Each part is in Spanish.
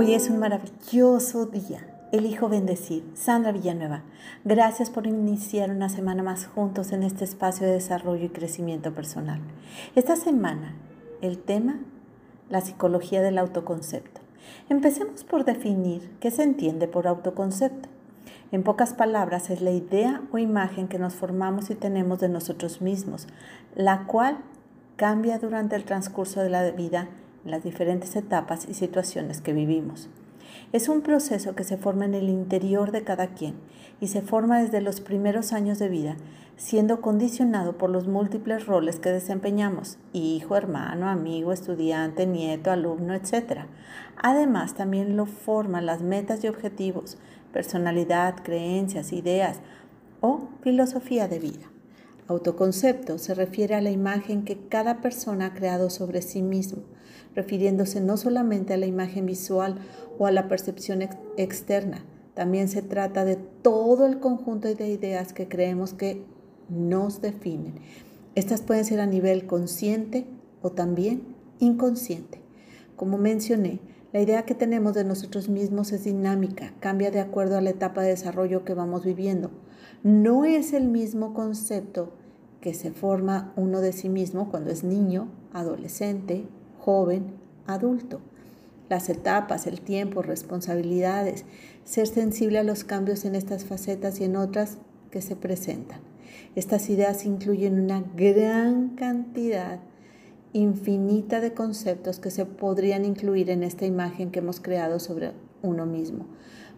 Hoy es un maravilloso día. Elijo bendecir. Sandra Villanueva, gracias por iniciar una semana más juntos en este espacio de desarrollo y crecimiento personal. Esta semana, el tema, la psicología del autoconcepto. Empecemos por definir qué se entiende por autoconcepto. En pocas palabras, es la idea o imagen que nos formamos y tenemos de nosotros mismos, la cual cambia durante el transcurso de la vida las diferentes etapas y situaciones que vivimos. Es un proceso que se forma en el interior de cada quien y se forma desde los primeros años de vida, siendo condicionado por los múltiples roles que desempeñamos, hijo, hermano, amigo, estudiante, nieto, alumno, etc. Además, también lo forman las metas y objetivos, personalidad, creencias, ideas o filosofía de vida. Autoconcepto se refiere a la imagen que cada persona ha creado sobre sí mismo, refiriéndose no solamente a la imagen visual o a la percepción externa, también se trata de todo el conjunto de ideas que creemos que nos definen. Estas pueden ser a nivel consciente o también inconsciente. Como mencioné, la idea que tenemos de nosotros mismos es dinámica, cambia de acuerdo a la etapa de desarrollo que vamos viviendo. No es el mismo concepto que se forma uno de sí mismo cuando es niño, adolescente, joven, adulto. Las etapas, el tiempo, responsabilidades, ser sensible a los cambios en estas facetas y en otras que se presentan. Estas ideas incluyen una gran cantidad infinita de conceptos que se podrían incluir en esta imagen que hemos creado sobre uno mismo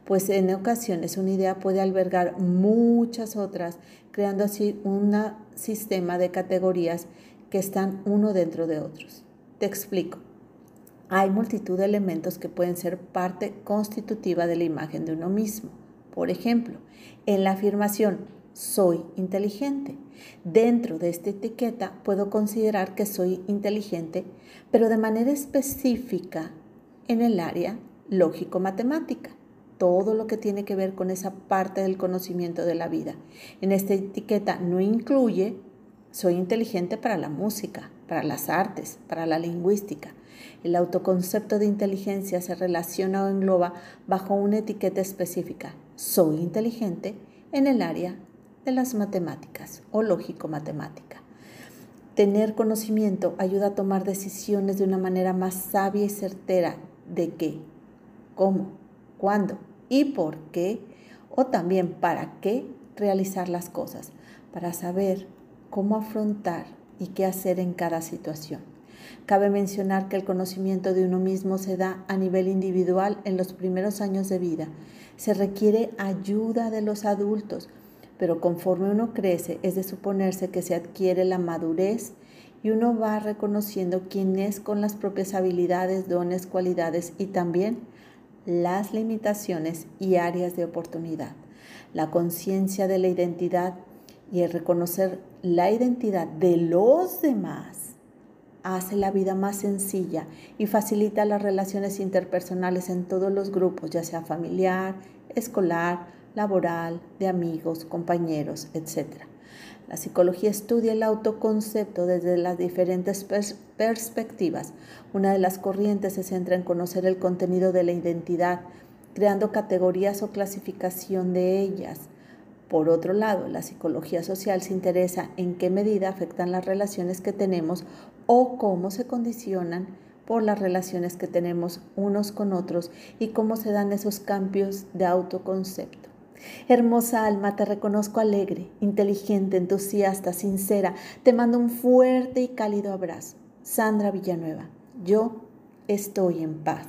pues en ocasiones una idea puede albergar muchas otras, creando así un sistema de categorías que están uno dentro de otros. Te explico. Hay multitud de elementos que pueden ser parte constitutiva de la imagen de uno mismo. Por ejemplo, en la afirmación soy inteligente. Dentro de esta etiqueta puedo considerar que soy inteligente, pero de manera específica en el área lógico-matemática todo lo que tiene que ver con esa parte del conocimiento de la vida. En esta etiqueta no incluye, soy inteligente para la música, para las artes, para la lingüística. El autoconcepto de inteligencia se relaciona o engloba bajo una etiqueta específica. Soy inteligente en el área de las matemáticas o lógico-matemática. Tener conocimiento ayuda a tomar decisiones de una manera más sabia y certera de qué, cómo, cuándo y por qué, o también para qué realizar las cosas, para saber cómo afrontar y qué hacer en cada situación. Cabe mencionar que el conocimiento de uno mismo se da a nivel individual en los primeros años de vida. Se requiere ayuda de los adultos, pero conforme uno crece es de suponerse que se adquiere la madurez y uno va reconociendo quién es con las propias habilidades, dones, cualidades y también las limitaciones y áreas de oportunidad. La conciencia de la identidad y el reconocer la identidad de los demás hace la vida más sencilla y facilita las relaciones interpersonales en todos los grupos, ya sea familiar, escolar, laboral, de amigos, compañeros, etc. La psicología estudia el autoconcepto desde las diferentes perspectivas. Una de las corrientes se centra en conocer el contenido de la identidad, creando categorías o clasificación de ellas. Por otro lado, la psicología social se interesa en qué medida afectan las relaciones que tenemos o cómo se condicionan por las relaciones que tenemos unos con otros y cómo se dan esos cambios de autoconcepto. Hermosa alma, te reconozco alegre, inteligente, entusiasta, sincera. Te mando un fuerte y cálido abrazo. Sandra Villanueva, yo estoy en paz.